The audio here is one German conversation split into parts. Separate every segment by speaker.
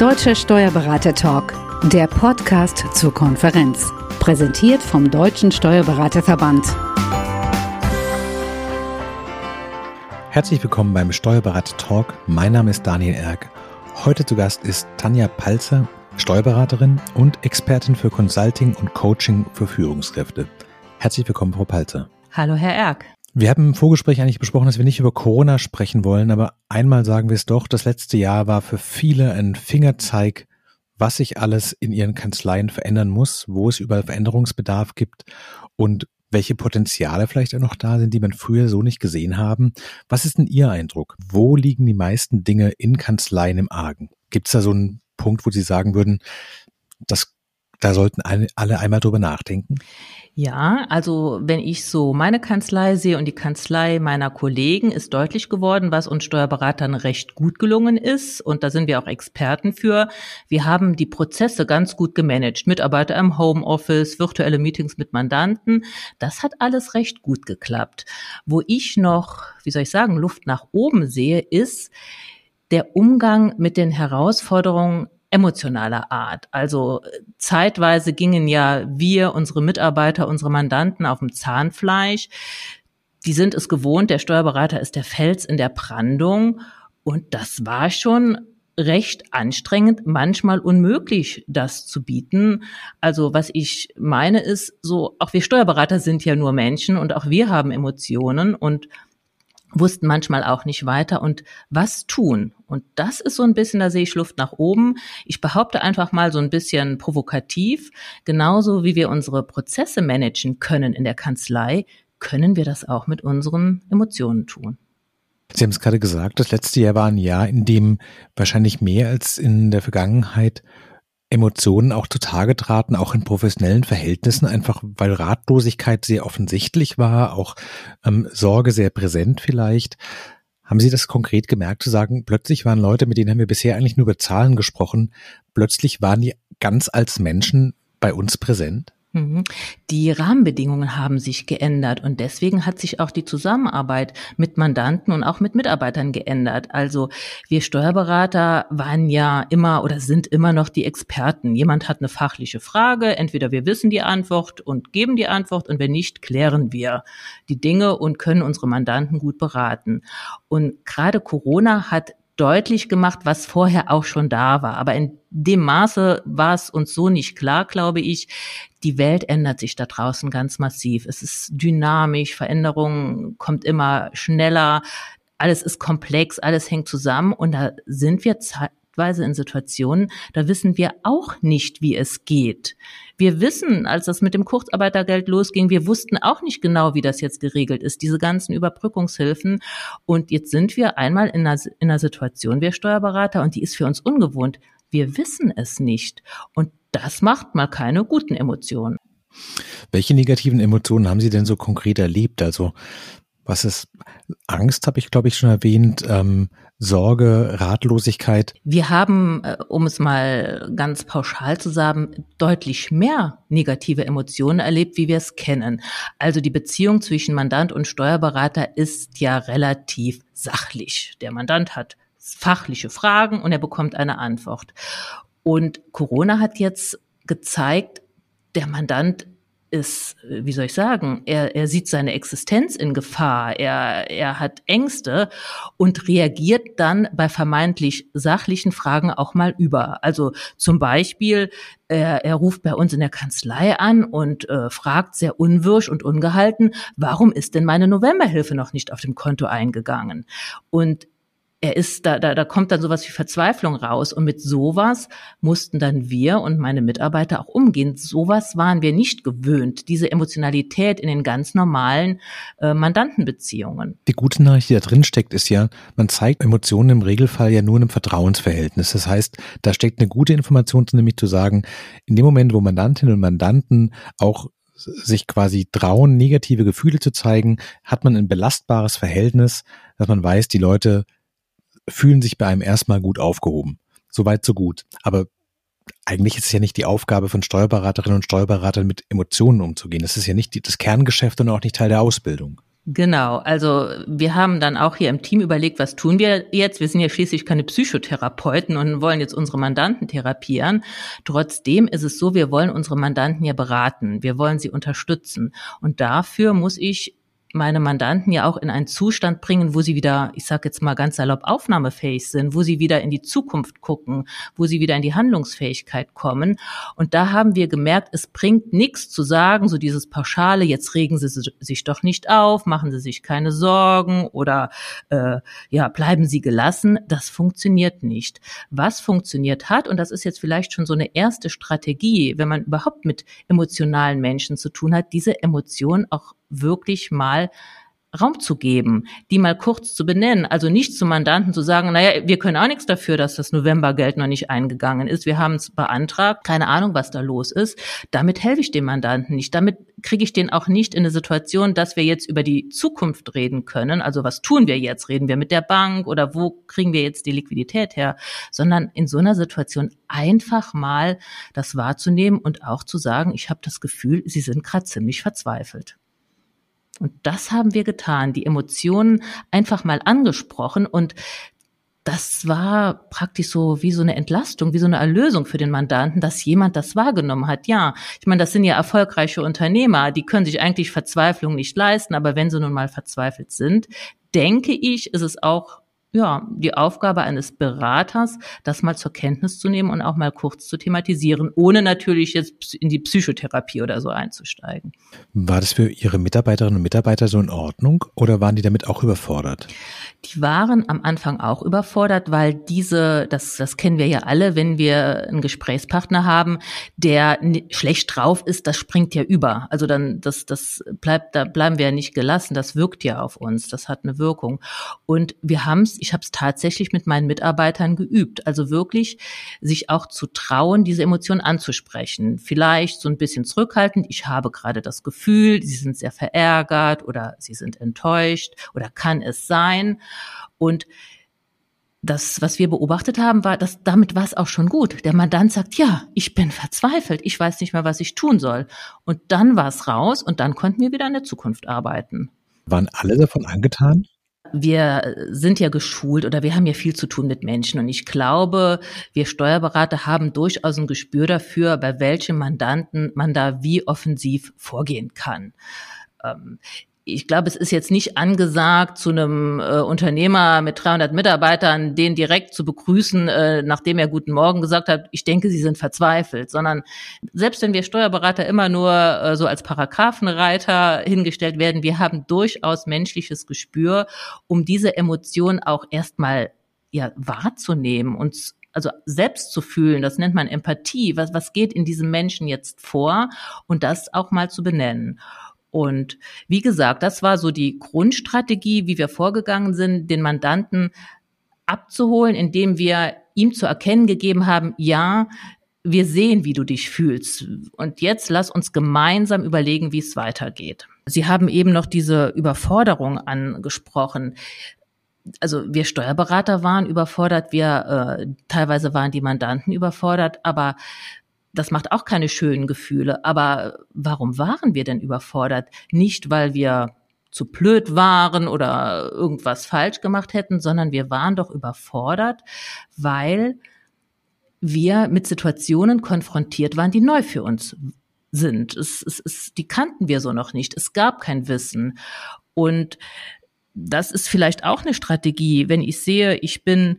Speaker 1: Deutscher Steuerberater Talk, der Podcast zur Konferenz. Präsentiert vom Deutschen Steuerberaterverband.
Speaker 2: Herzlich willkommen beim Steuerberater Talk. Mein Name ist Daniel Erck. Heute zu Gast ist Tanja Palzer, Steuerberaterin und Expertin für Consulting und Coaching für Führungskräfte. Herzlich willkommen, Frau Palzer.
Speaker 3: Hallo, Herr Erck.
Speaker 2: Wir haben im Vorgespräch eigentlich besprochen, dass wir nicht über Corona sprechen wollen, aber einmal sagen wir es doch, das letzte Jahr war für viele ein Fingerzeig, was sich alles in ihren Kanzleien verändern muss, wo es überall Veränderungsbedarf gibt und welche Potenziale vielleicht auch noch da sind, die man früher so nicht gesehen haben. Was ist denn Ihr Eindruck? Wo liegen die meisten Dinge in Kanzleien im Argen? Gibt es da so einen Punkt, wo Sie sagen würden, das da sollten alle einmal drüber nachdenken?
Speaker 3: Ja, also wenn ich so meine Kanzlei sehe und die Kanzlei meiner Kollegen ist deutlich geworden, was uns Steuerberatern recht gut gelungen ist. Und da sind wir auch Experten für. Wir haben die Prozesse ganz gut gemanagt. Mitarbeiter im Homeoffice, virtuelle Meetings mit Mandanten. Das hat alles recht gut geklappt. Wo ich noch, wie soll ich sagen, Luft nach oben sehe, ist, der Umgang mit den Herausforderungen emotionaler Art. Also zeitweise gingen ja wir, unsere Mitarbeiter, unsere Mandanten auf dem Zahnfleisch. Die sind es gewohnt, der Steuerberater ist der Fels in der Brandung. Und das war schon recht anstrengend, manchmal unmöglich, das zu bieten. Also was ich meine ist so, auch wir Steuerberater sind ja nur Menschen und auch wir haben Emotionen und wussten manchmal auch nicht weiter und was tun. Und das ist so ein bisschen, da sehe ich Luft nach oben. Ich behaupte einfach mal so ein bisschen provokativ, genauso wie wir unsere Prozesse managen können in der Kanzlei, können wir das auch mit unseren Emotionen tun.
Speaker 2: Sie haben es gerade gesagt, das letzte Jahr war ein Jahr, in dem wahrscheinlich mehr als in der Vergangenheit Emotionen auch zutage traten, auch in professionellen Verhältnissen, einfach weil Ratlosigkeit sehr offensichtlich war, auch ähm, Sorge sehr präsent vielleicht. Haben Sie das konkret gemerkt, zu sagen, plötzlich waren Leute, mit denen haben wir bisher eigentlich nur über Zahlen gesprochen, plötzlich waren die ganz als Menschen bei uns präsent?
Speaker 3: Mhm. Die Rahmenbedingungen haben sich geändert und deswegen hat sich auch die Zusammenarbeit mit Mandanten und auch mit Mitarbeitern geändert. Also wir Steuerberater waren ja immer oder sind immer noch die Experten. Jemand hat eine fachliche Frage, entweder wir wissen die Antwort und geben die Antwort und wenn nicht, klären wir die Dinge und können unsere Mandanten gut beraten. Und gerade Corona hat deutlich gemacht, was vorher auch schon da war. Aber in dem Maße war es uns so nicht klar, glaube ich. Die Welt ändert sich da draußen ganz massiv. Es ist dynamisch, Veränderung kommt immer schneller, alles ist komplex, alles hängt zusammen und da sind wir zeitweise in Situationen, da wissen wir auch nicht, wie es geht. Wir wissen, als das mit dem Kurzarbeitergeld losging, wir wussten auch nicht genau, wie das jetzt geregelt ist, diese ganzen Überbrückungshilfen. Und jetzt sind wir einmal in einer, in einer Situation, wir Steuerberater, und die ist für uns ungewohnt. Wir wissen es nicht. Und das macht mal keine guten Emotionen.
Speaker 2: Welche negativen Emotionen haben Sie denn so konkret erlebt? Also was ist Angst, habe ich, glaube ich, schon erwähnt, ähm, Sorge, Ratlosigkeit.
Speaker 3: Wir haben, äh, um es mal ganz pauschal zu sagen, deutlich mehr negative Emotionen erlebt, wie wir es kennen. Also die Beziehung zwischen Mandant und Steuerberater ist ja relativ sachlich. Der Mandant hat fachliche Fragen und er bekommt eine Antwort. Und Corona hat jetzt gezeigt, der Mandant ist, wie soll ich sagen, er, er sieht seine Existenz in Gefahr, er, er hat Ängste und reagiert dann bei vermeintlich sachlichen Fragen auch mal über. Also zum Beispiel, er, er ruft bei uns in der Kanzlei an und äh, fragt sehr unwirsch und ungehalten, warum ist denn meine Novemberhilfe noch nicht auf dem Konto eingegangen? Und er ist, da, da, da kommt dann sowas wie Verzweiflung raus. Und mit sowas mussten dann wir und meine Mitarbeiter auch umgehen. Sowas waren wir nicht gewöhnt, diese Emotionalität in den ganz normalen äh, Mandantenbeziehungen.
Speaker 2: Die gute Nachricht, die da drin steckt, ist ja, man zeigt Emotionen im Regelfall ja nur in einem Vertrauensverhältnis. Das heißt, da steckt eine gute Information nämlich zu sagen, in dem Moment, wo Mandantinnen und Mandanten auch sich quasi trauen, negative Gefühle zu zeigen, hat man ein belastbares Verhältnis, dass man weiß, die Leute fühlen sich bei einem erstmal gut aufgehoben. Soweit, so gut. Aber eigentlich ist es ja nicht die Aufgabe von Steuerberaterinnen und Steuerberatern mit Emotionen umzugehen. Das ist ja nicht das Kerngeschäft und auch nicht Teil der Ausbildung.
Speaker 3: Genau, also wir haben dann auch hier im Team überlegt, was tun wir jetzt? Wir sind ja schließlich keine Psychotherapeuten und wollen jetzt unsere Mandanten therapieren. Trotzdem ist es so, wir wollen unsere Mandanten ja beraten, wir wollen sie unterstützen. Und dafür muss ich meine Mandanten ja auch in einen Zustand bringen, wo sie wieder, ich sage jetzt mal ganz salopp, aufnahmefähig sind, wo sie wieder in die Zukunft gucken, wo sie wieder in die Handlungsfähigkeit kommen. Und da haben wir gemerkt, es bringt nichts zu sagen, so dieses Pauschale, jetzt regen Sie sich doch nicht auf, machen Sie sich keine Sorgen oder äh, ja, bleiben Sie gelassen. Das funktioniert nicht. Was funktioniert hat, und das ist jetzt vielleicht schon so eine erste Strategie, wenn man überhaupt mit emotionalen Menschen zu tun hat, diese Emotionen auch wirklich mal Raum zu geben, die mal kurz zu benennen. Also nicht zum Mandanten zu sagen, naja, wir können auch nichts dafür, dass das Novembergeld noch nicht eingegangen ist. Wir haben es beantragt, keine Ahnung, was da los ist. Damit helfe ich dem Mandanten nicht. Damit kriege ich den auch nicht in eine Situation, dass wir jetzt über die Zukunft reden können. Also was tun wir jetzt? Reden wir mit der Bank oder wo kriegen wir jetzt die Liquidität her? Sondern in so einer Situation einfach mal das wahrzunehmen und auch zu sagen, ich habe das Gefühl, Sie sind gerade ziemlich verzweifelt. Und das haben wir getan, die Emotionen einfach mal angesprochen und das war praktisch so wie so eine Entlastung, wie so eine Erlösung für den Mandanten, dass jemand das wahrgenommen hat. Ja, ich meine, das sind ja erfolgreiche Unternehmer, die können sich eigentlich Verzweiflung nicht leisten, aber wenn sie nun mal verzweifelt sind, denke ich, ist es auch ja, die Aufgabe eines Beraters, das mal zur Kenntnis zu nehmen und auch mal kurz zu thematisieren, ohne natürlich jetzt in die Psychotherapie oder so einzusteigen.
Speaker 2: War das für Ihre Mitarbeiterinnen und Mitarbeiter so in Ordnung oder waren die damit auch überfordert?
Speaker 3: Die waren am Anfang auch überfordert, weil diese, das, das kennen wir ja alle, wenn wir einen Gesprächspartner haben, der schlecht drauf ist, das springt ja über. Also dann, das, das bleibt, da bleiben wir ja nicht gelassen, das wirkt ja auf uns, das hat eine Wirkung. Und wir haben es ich habe es tatsächlich mit meinen Mitarbeitern geübt. Also wirklich sich auch zu trauen, diese Emotionen anzusprechen. Vielleicht so ein bisschen zurückhaltend. Ich habe gerade das Gefühl, sie sind sehr verärgert oder sie sind enttäuscht oder kann es sein. Und das, was wir beobachtet haben, war, dass damit war es auch schon gut. Der Mandant sagt, ja, ich bin verzweifelt, ich weiß nicht mehr, was ich tun soll. Und dann war es raus und dann konnten wir wieder in der Zukunft arbeiten.
Speaker 2: Waren alle davon angetan?
Speaker 3: Wir sind ja geschult oder wir haben ja viel zu tun mit Menschen. Und ich glaube, wir Steuerberater haben durchaus ein Gespür dafür, bei welchem Mandanten man da wie offensiv vorgehen kann. Ich glaube, es ist jetzt nicht angesagt, zu einem äh, Unternehmer mit 300 Mitarbeitern den direkt zu begrüßen, äh, nachdem er Guten Morgen gesagt hat, ich denke, Sie sind verzweifelt, sondern selbst wenn wir Steuerberater immer nur äh, so als Paragraphenreiter hingestellt werden, wir haben durchaus menschliches Gespür, um diese Emotion auch erstmal ja, wahrzunehmen und also selbst zu fühlen, das nennt man Empathie, was, was geht in diesem Menschen jetzt vor? Und das auch mal zu benennen. Und wie gesagt, das war so die Grundstrategie, wie wir vorgegangen sind, den Mandanten abzuholen, indem wir ihm zu erkennen gegeben haben, ja, wir sehen, wie du dich fühlst. Und jetzt lass uns gemeinsam überlegen, wie es weitergeht. Sie haben eben noch diese Überforderung angesprochen. Also wir Steuerberater waren überfordert, wir äh, teilweise waren die Mandanten überfordert, aber das macht auch keine schönen Gefühle. Aber warum waren wir denn überfordert? Nicht, weil wir zu blöd waren oder irgendwas falsch gemacht hätten, sondern wir waren doch überfordert, weil wir mit Situationen konfrontiert waren, die neu für uns sind. Es, es, es, die kannten wir so noch nicht. Es gab kein Wissen. Und das ist vielleicht auch eine Strategie, wenn ich sehe, ich bin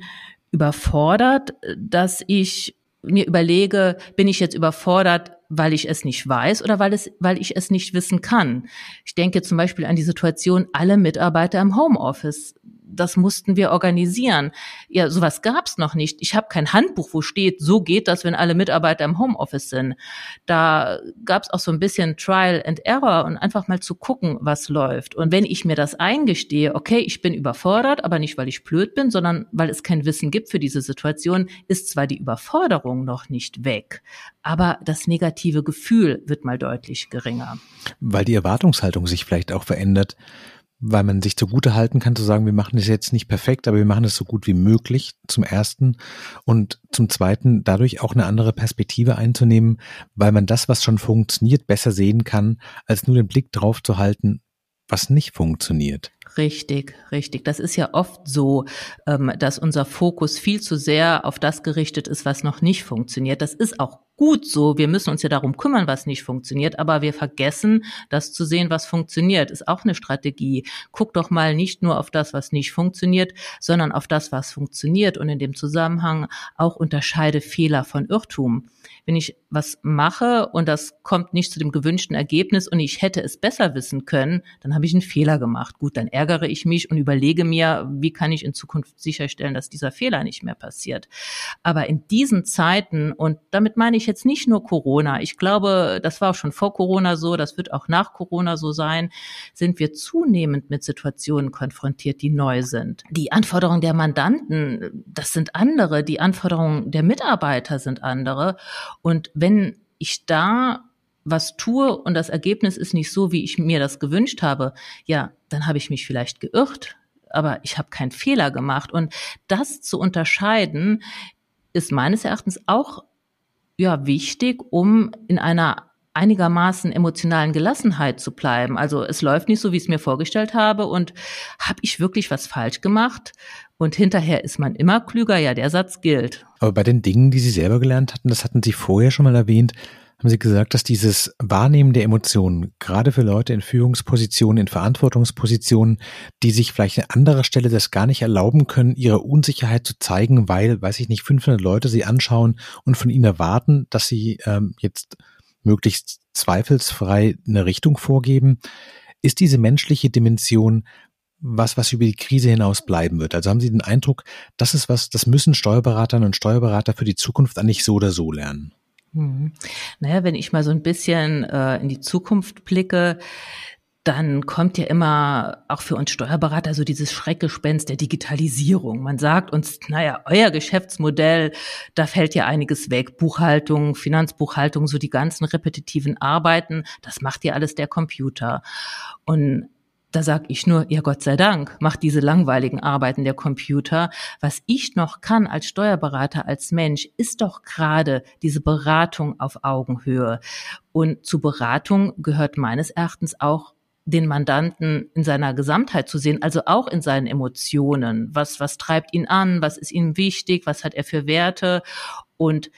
Speaker 3: überfordert, dass ich mir überlege, bin ich jetzt überfordert, weil ich es nicht weiß oder weil, es, weil ich es nicht wissen kann. Ich denke zum Beispiel an die Situation, alle Mitarbeiter im Homeoffice das mussten wir organisieren. Ja, sowas gab's noch nicht. Ich habe kein Handbuch, wo steht, so geht das, wenn alle Mitarbeiter im Homeoffice sind. Da gab's auch so ein bisschen Trial and Error und einfach mal zu gucken, was läuft. Und wenn ich mir das eingestehe, okay, ich bin überfordert, aber nicht, weil ich blöd bin, sondern weil es kein Wissen gibt für diese Situation, ist zwar die Überforderung noch nicht weg, aber das negative Gefühl wird mal deutlich geringer.
Speaker 2: Weil die Erwartungshaltung sich vielleicht auch verändert weil man sich zugute halten kann, zu sagen, wir machen das jetzt nicht perfekt, aber wir machen es so gut wie möglich, zum ersten. Und zum zweiten, dadurch auch eine andere Perspektive einzunehmen, weil man das, was schon funktioniert, besser sehen kann, als nur den Blick drauf zu halten, was nicht funktioniert.
Speaker 3: Richtig, richtig. Das ist ja oft so, ähm, dass unser Fokus viel zu sehr auf das gerichtet ist, was noch nicht funktioniert. Das ist auch gut so. Wir müssen uns ja darum kümmern, was nicht funktioniert, aber wir vergessen, das zu sehen, was funktioniert. Ist auch eine Strategie. Guck doch mal nicht nur auf das, was nicht funktioniert, sondern auf das, was funktioniert und in dem Zusammenhang auch unterscheide Fehler von Irrtum. Wenn ich was mache und das kommt nicht zu dem gewünschten Ergebnis und ich hätte es besser wissen können, dann habe ich einen Fehler gemacht. Gut, dann ärgere ich mich und überlege mir, wie kann ich in Zukunft sicherstellen, dass dieser Fehler nicht mehr passiert. Aber in diesen Zeiten, und damit meine ich jetzt nicht nur Corona, ich glaube, das war auch schon vor Corona so, das wird auch nach Corona so sein, sind wir zunehmend mit Situationen konfrontiert, die neu sind. Die Anforderungen der Mandanten, das sind andere, die Anforderungen der Mitarbeiter sind andere. Und wenn ich da was tue und das Ergebnis ist nicht so, wie ich mir das gewünscht habe, ja, dann habe ich mich vielleicht geirrt, aber ich habe keinen Fehler gemacht. Und das zu unterscheiden, ist meines Erachtens auch ja wichtig, um in einer einigermaßen emotionalen Gelassenheit zu bleiben. Also es läuft nicht so, wie ich es mir vorgestellt habe und habe ich wirklich was falsch gemacht? Und hinterher ist man immer klüger, ja, der Satz gilt.
Speaker 2: Aber bei den Dingen, die Sie selber gelernt hatten, das hatten Sie vorher schon mal erwähnt, haben Sie gesagt, dass dieses Wahrnehmen der Emotionen, gerade für Leute in Führungspositionen, in Verantwortungspositionen, die sich vielleicht an anderer Stelle das gar nicht erlauben können, ihre Unsicherheit zu zeigen, weil, weiß ich nicht, 500 Leute sie anschauen und von ihnen erwarten, dass sie ähm, jetzt möglichst zweifelsfrei eine Richtung vorgeben, ist diese menschliche Dimension was, was über die Krise hinaus bleiben wird. Also haben Sie den Eindruck, das ist was, das müssen Steuerberaterinnen und Steuerberater für die Zukunft eigentlich so oder so lernen.
Speaker 3: Hm. Naja, wenn ich mal so ein bisschen äh, in die Zukunft blicke, dann kommt ja immer auch für uns Steuerberater so dieses Schreckgespenst der Digitalisierung. Man sagt uns, naja, euer Geschäftsmodell, da fällt ja einiges weg. Buchhaltung, Finanzbuchhaltung, so die ganzen repetitiven Arbeiten, das macht ja alles der Computer. Und da sag ich nur, ja Gott sei Dank, macht diese langweiligen Arbeiten der Computer. Was ich noch kann als Steuerberater, als Mensch, ist doch gerade diese Beratung auf Augenhöhe. Und zu Beratung gehört meines Erachtens auch den Mandanten in seiner Gesamtheit zu sehen, also auch in seinen Emotionen. Was, was treibt ihn an? Was ist ihm wichtig? Was hat er für Werte? Und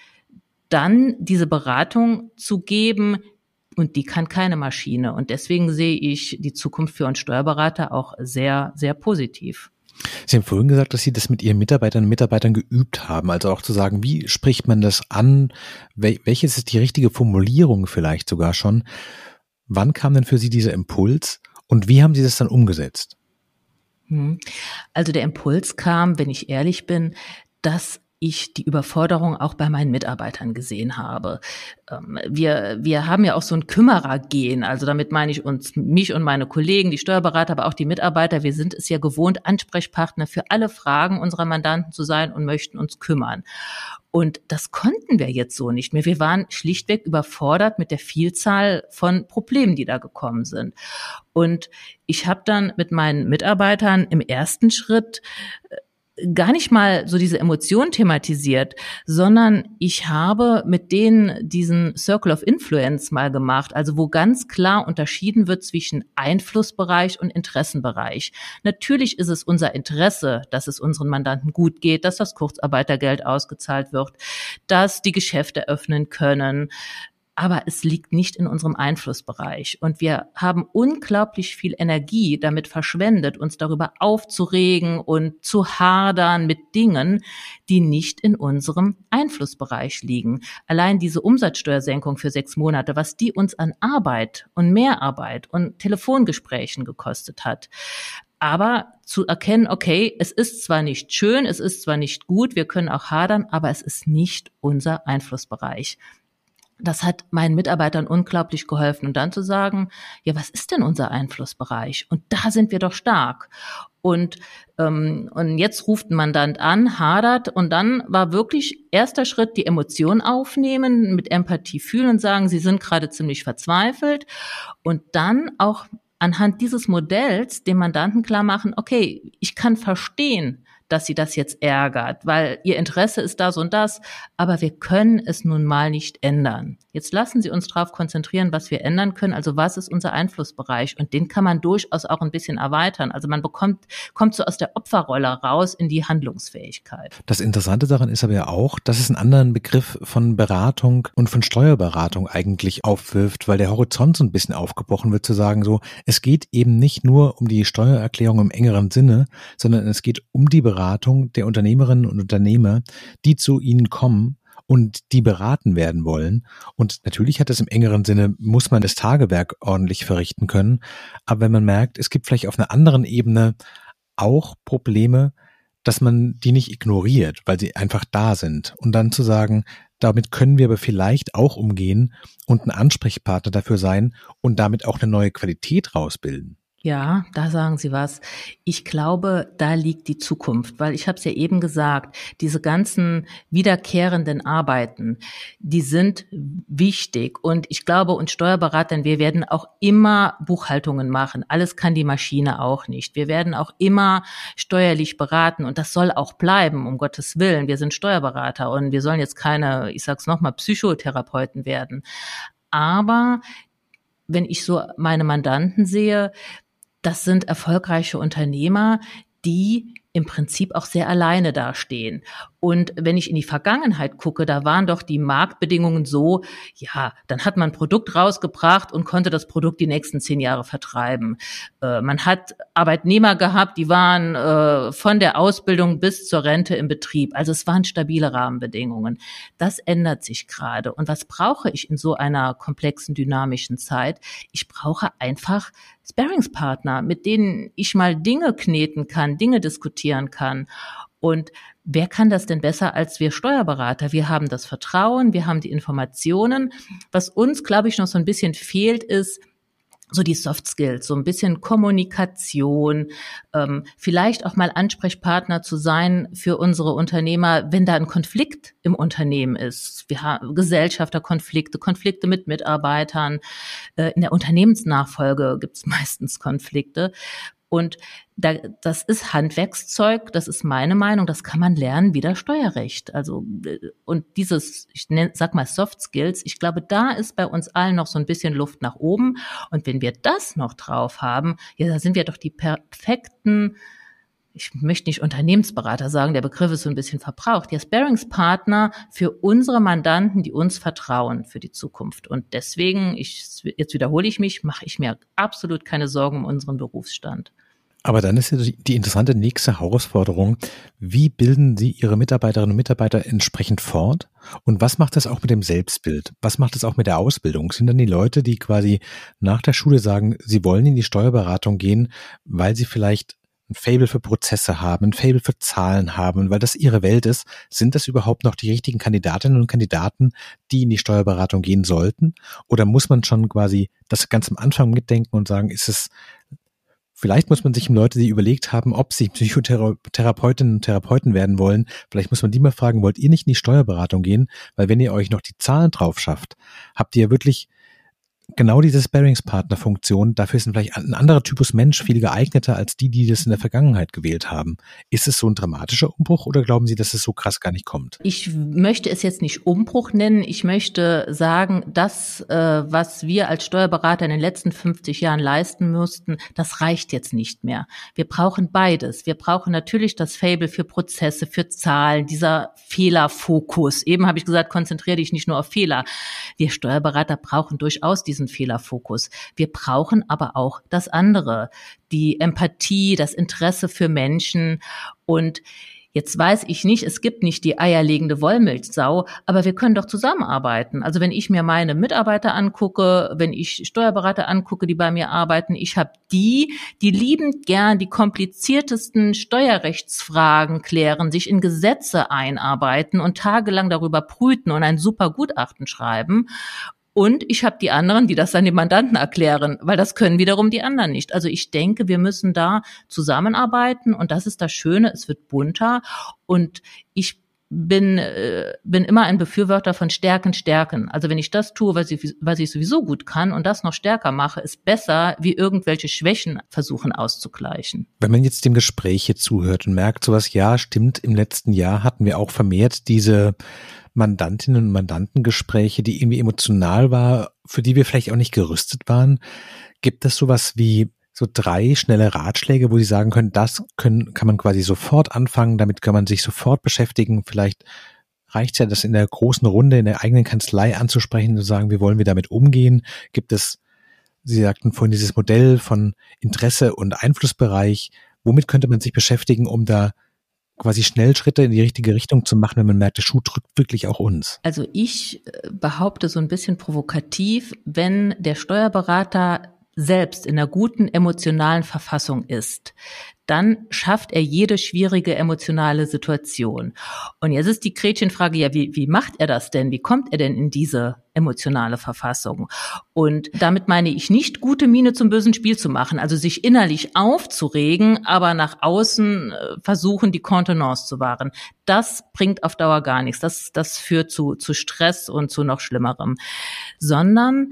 Speaker 3: dann diese Beratung zu geben, und die kann keine Maschine. Und deswegen sehe ich die Zukunft für uns Steuerberater auch sehr, sehr positiv.
Speaker 2: Sie haben vorhin gesagt, dass Sie das mit Ihren Mitarbeitern und Mitarbeitern geübt haben. Also auch zu sagen, wie spricht man das an? Welches ist die richtige Formulierung vielleicht sogar schon? Wann kam denn für Sie dieser Impuls und wie haben Sie das dann umgesetzt?
Speaker 3: Hm. Also der Impuls kam, wenn ich ehrlich bin, dass ich die Überforderung auch bei meinen Mitarbeitern gesehen habe. Ähm, wir, wir haben ja auch so ein Kümmerergehen, also damit meine ich uns, mich und meine Kollegen, die Steuerberater, aber auch die Mitarbeiter. Wir sind es ja gewohnt, Ansprechpartner für alle Fragen unserer Mandanten zu sein und möchten uns kümmern. Und das konnten wir jetzt so nicht mehr. Wir waren schlichtweg überfordert mit der Vielzahl von Problemen, die da gekommen sind. Und ich habe dann mit meinen Mitarbeitern im ersten Schritt äh, gar nicht mal so diese Emotion thematisiert, sondern ich habe mit denen diesen Circle of Influence mal gemacht, also wo ganz klar unterschieden wird zwischen Einflussbereich und Interessenbereich. Natürlich ist es unser Interesse, dass es unseren Mandanten gut geht, dass das Kurzarbeitergeld ausgezahlt wird, dass die Geschäfte öffnen können, aber es liegt nicht in unserem Einflussbereich. Und wir haben unglaublich viel Energie damit verschwendet, uns darüber aufzuregen und zu hadern mit Dingen, die nicht in unserem Einflussbereich liegen. Allein diese Umsatzsteuersenkung für sechs Monate, was die uns an Arbeit und Mehrarbeit und Telefongesprächen gekostet hat aber zu erkennen, okay, es ist zwar nicht schön, es ist zwar nicht gut, wir können auch hadern, aber es ist nicht unser Einflussbereich das hat meinen Mitarbeitern unglaublich geholfen. Und dann zu sagen, ja, was ist denn unser Einflussbereich? Und da sind wir doch stark. Und, ähm, und jetzt ruft ein Mandant an, hadert und dann war wirklich erster Schritt die Emotion aufnehmen, mit Empathie fühlen und sagen, sie sind gerade ziemlich verzweifelt und dann auch anhand dieses Modells dem Mandanten klar machen, okay, ich kann verstehen, dass sie das jetzt ärgert, weil ihr Interesse ist das und das, aber wir können es nun mal nicht ändern. Jetzt lassen Sie uns darauf konzentrieren, was wir ändern können, also was ist unser Einflussbereich und den kann man durchaus auch ein bisschen erweitern. Also man bekommt, kommt so aus der Opferrolle raus in die Handlungsfähigkeit.
Speaker 2: Das Interessante daran ist aber ja auch, dass es einen anderen Begriff von Beratung und von Steuerberatung eigentlich aufwirft, weil der Horizont so ein bisschen aufgebrochen wird, zu sagen so, es geht eben nicht nur um die Steuererklärung im engeren Sinne, sondern es geht um die Beratung der Unternehmerinnen und Unternehmer, die zu ihnen kommen und die beraten werden wollen. Und natürlich hat es im engeren Sinne, muss man das Tagewerk ordentlich verrichten können. Aber wenn man merkt, es gibt vielleicht auf einer anderen Ebene auch Probleme, dass man die nicht ignoriert, weil sie einfach da sind. Und dann zu sagen, damit können wir aber vielleicht auch umgehen und ein Ansprechpartner dafür sein und damit auch eine neue Qualität rausbilden.
Speaker 3: Ja, da sagen Sie was. Ich glaube, da liegt die Zukunft, weil ich habe es ja eben gesagt, diese ganzen wiederkehrenden Arbeiten, die sind wichtig und ich glaube, uns Steuerberatern, wir werden auch immer Buchhaltungen machen. Alles kann die Maschine auch nicht. Wir werden auch immer steuerlich beraten und das soll auch bleiben, um Gottes Willen. Wir sind Steuerberater und wir sollen jetzt keine, ich sag's nochmal, Psychotherapeuten werden. Aber wenn ich so meine Mandanten sehe, das sind erfolgreiche Unternehmer, die im Prinzip auch sehr alleine dastehen. Und wenn ich in die Vergangenheit gucke, da waren doch die Marktbedingungen so, ja, dann hat man ein Produkt rausgebracht und konnte das Produkt die nächsten zehn Jahre vertreiben. Äh, man hat Arbeitnehmer gehabt, die waren äh, von der Ausbildung bis zur Rente im Betrieb. Also es waren stabile Rahmenbedingungen. Das ändert sich gerade. Und was brauche ich in so einer komplexen, dynamischen Zeit? Ich brauche einfach Sparingspartner, mit denen ich mal Dinge kneten kann, Dinge diskutieren kann. Und wer kann das denn besser als wir Steuerberater? Wir haben das Vertrauen, wir haben die Informationen. Was uns, glaube ich, noch so ein bisschen fehlt, ist, so die Soft Skills, so ein bisschen Kommunikation, ähm, vielleicht auch mal Ansprechpartner zu sein für unsere Unternehmer, wenn da ein Konflikt im Unternehmen ist. Wir haben Gesellschafterkonflikte, Konflikte mit Mitarbeitern. Äh, in der Unternehmensnachfolge gibt es meistens Konflikte. Und da, das ist Handwerkszeug, das ist meine Meinung, das kann man lernen wie das Steuerrecht. Also, äh, und dieses, ich nenn, sag mal Soft Skills, ich glaube, da ist bei uns allen noch so ein bisschen Luft nach oben. Und wenn wir das noch drauf haben, ja, da sind wir doch die perfekten, ich möchte nicht Unternehmensberater sagen, der Begriff ist so ein bisschen verbraucht, ja, Sparingspartner für unsere Mandanten, die uns vertrauen für die Zukunft. Und deswegen, ich, jetzt wiederhole ich mich, mache ich mir absolut keine Sorgen um unseren Berufsstand.
Speaker 2: Aber dann ist ja die interessante nächste Herausforderung, wie bilden Sie Ihre Mitarbeiterinnen und Mitarbeiter entsprechend fort? Und was macht das auch mit dem Selbstbild? Was macht das auch mit der Ausbildung? Sind dann die Leute, die quasi nach der Schule sagen, sie wollen in die Steuerberatung gehen, weil sie vielleicht ein Fable für Prozesse haben, ein Fable für Zahlen haben, weil das ihre Welt ist, sind das überhaupt noch die richtigen Kandidatinnen und Kandidaten, die in die Steuerberatung gehen sollten? Oder muss man schon quasi das ganz am Anfang mitdenken und sagen, ist es Vielleicht muss man sich Leute, die überlegt haben, ob sie Psychotherapeutinnen und Therapeuten werden wollen, vielleicht muss man die mal fragen, wollt ihr nicht in die Steuerberatung gehen? Weil wenn ihr euch noch die Zahlen drauf schafft, habt ihr wirklich genau diese Sparringspartner-Funktion, dafür ist vielleicht ein anderer Typus Mensch viel geeigneter als die, die das in der Vergangenheit gewählt haben. Ist es so ein dramatischer Umbruch oder glauben Sie, dass es so krass gar nicht kommt?
Speaker 3: Ich möchte es jetzt nicht Umbruch nennen. Ich möchte sagen, das, äh, was wir als Steuerberater in den letzten 50 Jahren leisten mussten, das reicht jetzt nicht mehr. Wir brauchen beides. Wir brauchen natürlich das Fable für Prozesse, für Zahlen, dieser Fehlerfokus. Eben habe ich gesagt, konzentriere dich nicht nur auf Fehler. Wir Steuerberater brauchen durchaus diesen Fehlerfokus. Wir brauchen aber auch das andere, die Empathie, das Interesse für Menschen und Jetzt weiß ich nicht, es gibt nicht die eierlegende Wollmilchsau, aber wir können doch zusammenarbeiten. Also wenn ich mir meine Mitarbeiter angucke, wenn ich Steuerberater angucke, die bei mir arbeiten, ich habe die, die liebend gern die kompliziertesten Steuerrechtsfragen klären, sich in Gesetze einarbeiten und tagelang darüber brüten und ein super Gutachten schreiben. Und ich habe die anderen, die das dann den Mandanten erklären, weil das können wiederum die anderen nicht. Also ich denke, wir müssen da zusammenarbeiten und das ist das Schöne, es wird bunter und ich bin, äh, bin immer ein Befürworter von Stärken, Stärken. Also wenn ich das tue, was ich, was ich sowieso gut kann und das noch stärker mache, ist besser, wie irgendwelche Schwächen versuchen auszugleichen.
Speaker 2: Wenn man jetzt dem Gespräch hier zuhört und merkt, sowas, ja, stimmt, im letzten Jahr hatten wir auch vermehrt diese Mandantinnen und Mandantengespräche, die irgendwie emotional war, für die wir vielleicht auch nicht gerüstet waren. Gibt es sowas wie so drei schnelle Ratschläge, wo Sie sagen können, das können, kann man quasi sofort anfangen, damit kann man sich sofort beschäftigen. Vielleicht reicht es ja, das in der großen Runde, in der eigenen Kanzlei anzusprechen, zu sagen, wie wollen wir damit umgehen? Gibt es, Sie sagten vorhin dieses Modell von Interesse und Einflussbereich. Womit könnte man sich beschäftigen, um da quasi Schnellschritte in die richtige Richtung zu machen, wenn man merkt, der Schuh drückt wirklich auch uns?
Speaker 3: Also ich äh, behaupte so ein bisschen provokativ, wenn der Steuerberater selbst in einer guten emotionalen Verfassung ist, dann schafft er jede schwierige emotionale Situation. Und jetzt ist die Gretchenfrage, ja, wie, wie macht er das denn? Wie kommt er denn in diese emotionale Verfassung? Und damit meine ich nicht, gute Miene zum bösen Spiel zu machen, also sich innerlich aufzuregen, aber nach außen äh, versuchen, die Kontenance zu wahren. Das bringt auf Dauer gar nichts. Das, das führt zu, zu Stress und zu noch Schlimmerem. Sondern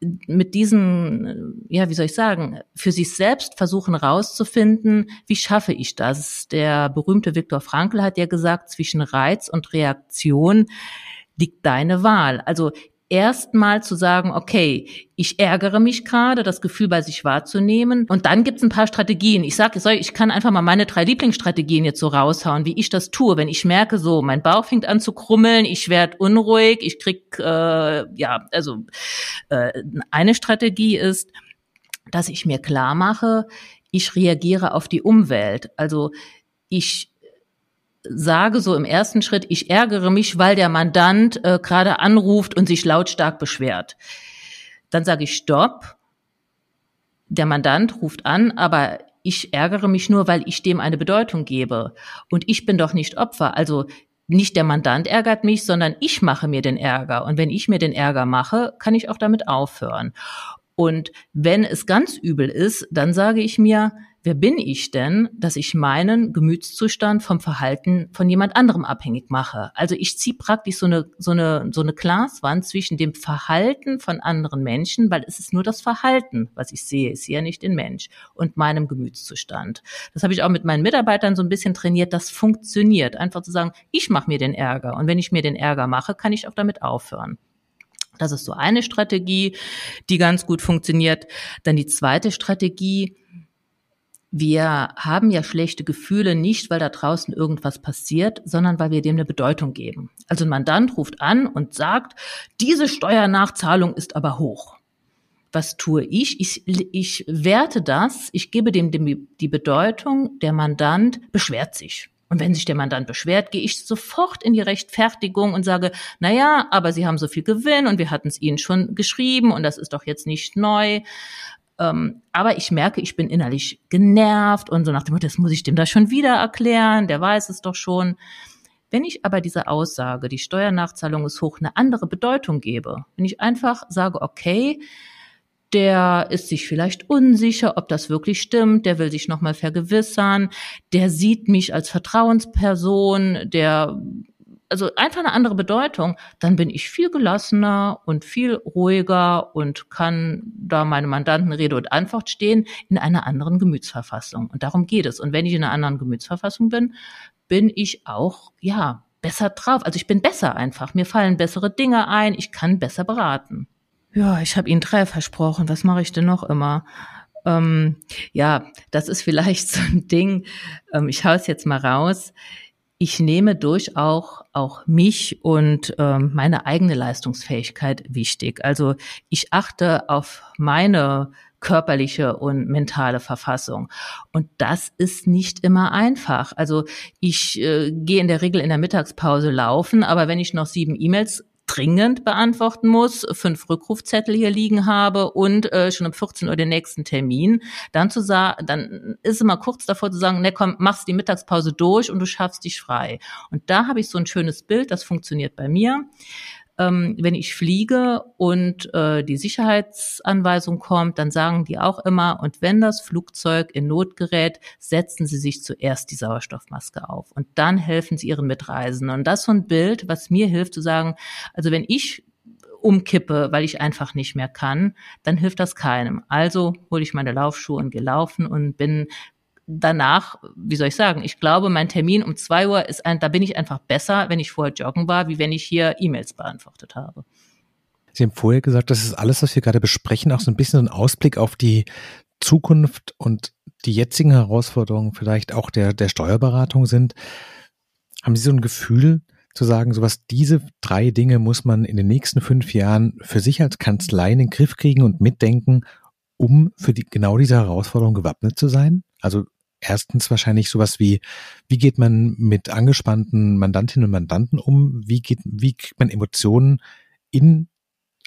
Speaker 3: mit diesen, ja, wie soll ich sagen, für sich selbst versuchen rauszufinden, wie schaffe ich das? Der berühmte Viktor Frankl hat ja gesagt, zwischen Reiz und Reaktion liegt deine Wahl. Also erstmal zu sagen, okay, ich ärgere mich gerade, das Gefühl bei sich wahrzunehmen. Und dann gibt's ein paar Strategien. Ich sage, ich kann einfach mal meine drei Lieblingsstrategien jetzt so raushauen, wie ich das tue. Wenn ich merke, so, mein Bauch fängt an zu krummeln, ich werde unruhig, ich krieg, äh, ja, also äh, eine Strategie ist, dass ich mir klar mache, ich reagiere auf die Umwelt. Also ich sage so im ersten Schritt, ich ärgere mich, weil der Mandant äh, gerade anruft und sich lautstark beschwert. Dann sage ich Stopp. Der Mandant ruft an, aber ich ärgere mich nur, weil ich dem eine Bedeutung gebe. Und ich bin doch nicht Opfer. Also nicht der Mandant ärgert mich, sondern ich mache mir den Ärger. Und wenn ich mir den Ärger mache, kann ich auch damit aufhören. Und wenn es ganz übel ist, dann sage ich mir, wer bin ich denn, dass ich meinen Gemütszustand vom Verhalten von jemand anderem abhängig mache? Also ich ziehe praktisch so eine, so eine, so eine Glaswand zwischen dem Verhalten von anderen Menschen, weil es ist nur das Verhalten, was ich sehe, ist ja nicht den Mensch und meinem Gemütszustand. Das habe ich auch mit meinen Mitarbeitern so ein bisschen trainiert. Das funktioniert. Einfach zu sagen, ich mache mir den Ärger. Und wenn ich mir den Ärger mache, kann ich auch damit aufhören. Das ist so eine Strategie, die ganz gut funktioniert. Dann die zweite Strategie, wir haben ja schlechte Gefühle nicht, weil da draußen irgendwas passiert, sondern weil wir dem eine Bedeutung geben. Also ein Mandant ruft an und sagt, diese Steuernachzahlung ist aber hoch. Was tue ich? Ich, ich werte das, ich gebe dem die Bedeutung, der Mandant beschwert sich. Und wenn sich der Mandant beschwert, gehe ich sofort in die Rechtfertigung und sage, na ja, aber Sie haben so viel Gewinn und wir hatten es Ihnen schon geschrieben und das ist doch jetzt nicht neu. Ähm, aber ich merke, ich bin innerlich genervt und so nach dem Motto, das muss ich dem da schon wieder erklären, der weiß es doch schon. Wenn ich aber diese Aussage, die Steuernachzahlung ist hoch, eine andere Bedeutung gebe, wenn ich einfach sage, okay, der ist sich vielleicht unsicher, ob das wirklich stimmt, der will sich nochmal vergewissern, der sieht mich als Vertrauensperson, der also einfach eine andere Bedeutung, dann bin ich viel gelassener und viel ruhiger und kann da meine Mandanten Rede und Antwort stehen in einer anderen Gemütsverfassung. Und darum geht es. Und wenn ich in einer anderen Gemütsverfassung bin, bin ich auch, ja, besser drauf. Also ich bin besser einfach. Mir fallen bessere Dinge ein. Ich kann besser beraten. Ja, ich habe Ihnen drei versprochen. Was mache ich denn noch immer? Ähm, ja, das ist vielleicht so ein Ding. Ähm, ich hau es jetzt mal raus ich nehme durchaus auch mich und ähm, meine eigene Leistungsfähigkeit wichtig. Also ich achte auf meine körperliche und mentale Verfassung. Und das ist nicht immer einfach. Also ich äh, gehe in der Regel in der Mittagspause laufen, aber wenn ich noch sieben E-Mails dringend beantworten muss, fünf Rückrufzettel hier liegen habe und äh, schon um 14 Uhr den nächsten Termin, dann zu sagen, dann ist immer kurz davor zu sagen, ne komm, machst die Mittagspause durch und du schaffst dich frei. Und da habe ich so ein schönes Bild, das funktioniert bei mir. Ähm, wenn ich fliege und äh, die Sicherheitsanweisung kommt, dann sagen die auch immer, und wenn das Flugzeug in Not gerät, setzen Sie sich zuerst die Sauerstoffmaske auf und dann helfen Sie Ihren Mitreisenden. Und das ist so ein Bild, was mir hilft zu sagen, also wenn ich umkippe, weil ich einfach nicht mehr kann, dann hilft das keinem. Also hole ich meine Laufschuhe und gehe laufen und bin danach, wie soll ich sagen, ich glaube, mein Termin um zwei Uhr ist ein, da bin ich einfach besser, wenn ich vorher joggen war, wie wenn ich hier E-Mails beantwortet habe.
Speaker 2: Sie haben vorher gesagt, das ist alles, was wir gerade besprechen, auch so ein bisschen ein Ausblick auf die Zukunft und die jetzigen Herausforderungen vielleicht auch der, der Steuerberatung sind. Haben Sie so ein Gefühl zu sagen, so was diese drei Dinge muss man in den nächsten fünf Jahren für sich als Kanzlei in den Griff kriegen und mitdenken, um für die, genau diese Herausforderung gewappnet zu sein? Also erstens wahrscheinlich sowas wie, wie geht man mit angespannten Mandantinnen und Mandanten um? Wie geht, wie kriegt man Emotionen in,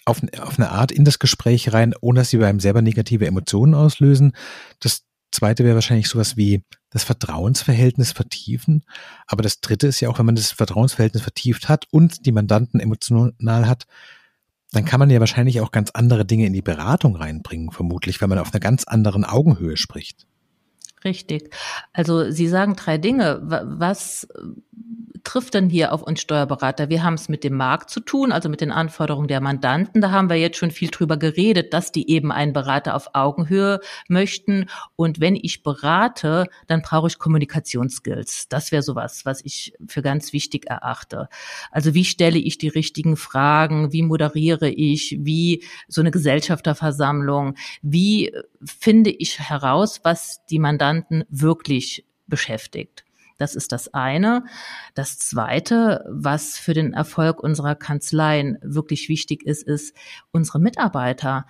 Speaker 2: auf, auf eine Art in das Gespräch rein, ohne dass sie bei einem selber negative Emotionen auslösen? Das zweite wäre wahrscheinlich sowas wie das Vertrauensverhältnis vertiefen. Aber das dritte ist ja auch, wenn man das Vertrauensverhältnis vertieft hat und die Mandanten emotional hat, dann kann man ja wahrscheinlich auch ganz andere Dinge in die Beratung reinbringen, vermutlich, wenn man auf einer ganz anderen Augenhöhe spricht.
Speaker 3: Richtig. Also Sie sagen drei Dinge. Was trifft denn hier auf uns Steuerberater? Wir haben es mit dem Markt zu tun, also mit den Anforderungen der Mandanten. Da haben wir jetzt schon viel drüber geredet, dass die eben einen Berater auf Augenhöhe möchten. Und wenn ich berate, dann brauche ich Kommunikationsskills. Das wäre sowas, was ich für ganz wichtig erachte. Also wie stelle ich die richtigen Fragen? Wie moderiere ich? Wie so eine Gesellschafterversammlung? Wie finde ich heraus, was die Mandanten wirklich beschäftigt? Das ist das eine. Das zweite, was für den Erfolg unserer Kanzleien wirklich wichtig ist, ist unsere Mitarbeiter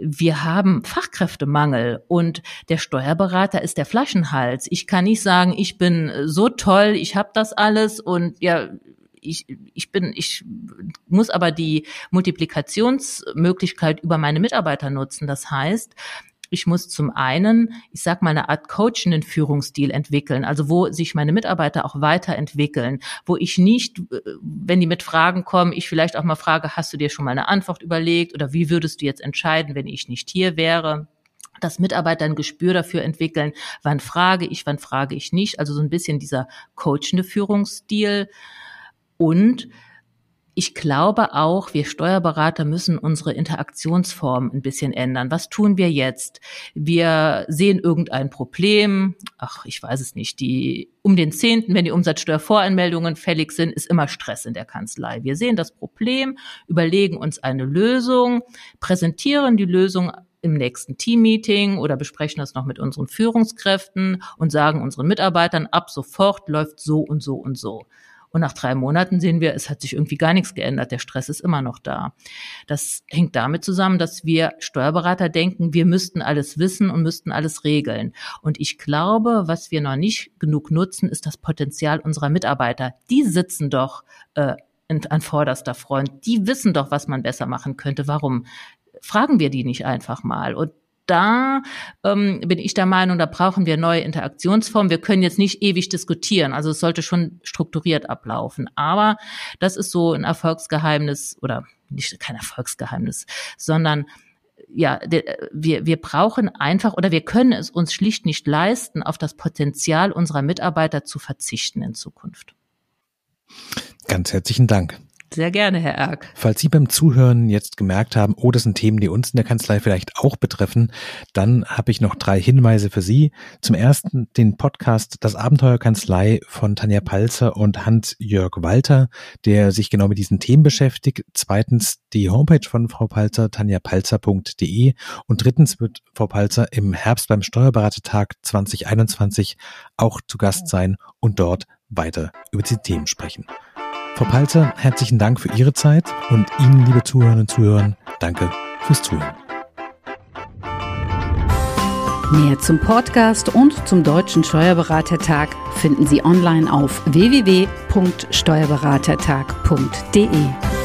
Speaker 3: wir haben Fachkräftemangel und der Steuerberater ist der Flaschenhals. Ich kann nicht sagen, ich bin so toll, ich habe das alles und ja, ich, ich bin, ich muss aber die Multiplikationsmöglichkeit über meine Mitarbeiter nutzen. Das heißt, ich muss zum einen, ich sag mal, eine Art coachenden Führungsstil entwickeln, also wo sich meine Mitarbeiter auch weiterentwickeln, wo ich nicht, äh, wenn die mit Fragen kommen, ich vielleicht auch mal frage, hast du dir schon mal eine Antwort überlegt oder wie würdest du jetzt entscheiden, wenn ich nicht hier wäre? dass Mitarbeiter ein Gespür dafür entwickeln, wann frage ich, wann frage ich nicht. Also so ein bisschen dieser coachende Führungsstil. Und ich glaube auch, wir Steuerberater müssen unsere Interaktionsform ein bisschen ändern. Was tun wir jetzt? Wir sehen irgendein Problem. Ach, ich weiß es nicht. Die um den Zehnten, wenn die Umsatzsteuervoranmeldungen fällig sind, ist immer Stress in der Kanzlei. Wir sehen das Problem, überlegen uns eine Lösung, präsentieren die Lösung im nächsten Teammeeting oder besprechen das noch mit unseren Führungskräften und sagen unseren Mitarbeitern, ab sofort läuft so und so und so. Und nach drei Monaten sehen wir, es hat sich irgendwie gar nichts geändert. Der Stress ist immer noch da. Das hängt damit zusammen, dass wir Steuerberater denken, wir müssten alles wissen und müssten alles regeln. Und ich glaube, was wir noch nicht genug nutzen, ist das Potenzial unserer Mitarbeiter. Die sitzen doch äh, an vorderster Front. Die wissen doch, was man besser machen könnte. Warum fragen wir die nicht einfach mal? Und da ähm, bin ich der Meinung, da brauchen wir neue Interaktionsformen. Wir können jetzt nicht ewig diskutieren, also es sollte schon strukturiert ablaufen. Aber das ist so ein Erfolgsgeheimnis oder nicht kein Erfolgsgeheimnis, sondern ja, wir, wir brauchen einfach oder wir können es uns schlicht nicht leisten, auf das Potenzial unserer Mitarbeiter zu verzichten in Zukunft.
Speaker 2: Ganz herzlichen Dank.
Speaker 3: Sehr gerne, Herr Erk.
Speaker 2: Falls Sie beim Zuhören jetzt gemerkt haben, oh, das sind Themen, die uns in der Kanzlei vielleicht auch betreffen, dann habe ich noch drei Hinweise für Sie. Zum ersten den Podcast Das Abenteuer Kanzlei von Tanja Palzer und Hans-Jörg Walter, der sich genau mit diesen Themen beschäftigt. Zweitens die Homepage von Frau Palzer, tanjapalzer.de. Und drittens wird Frau Palzer im Herbst beim Steuerberatertag 2021 auch zu Gast sein und dort weiter über diese Themen sprechen. Frau Palzer, herzlichen Dank für Ihre Zeit und Ihnen, liebe Zuhörerinnen und Zuhörer, danke fürs Zuhören.
Speaker 1: Mehr zum Podcast und zum Deutschen Steuerberatertag finden Sie online auf www.steuerberatertag.de.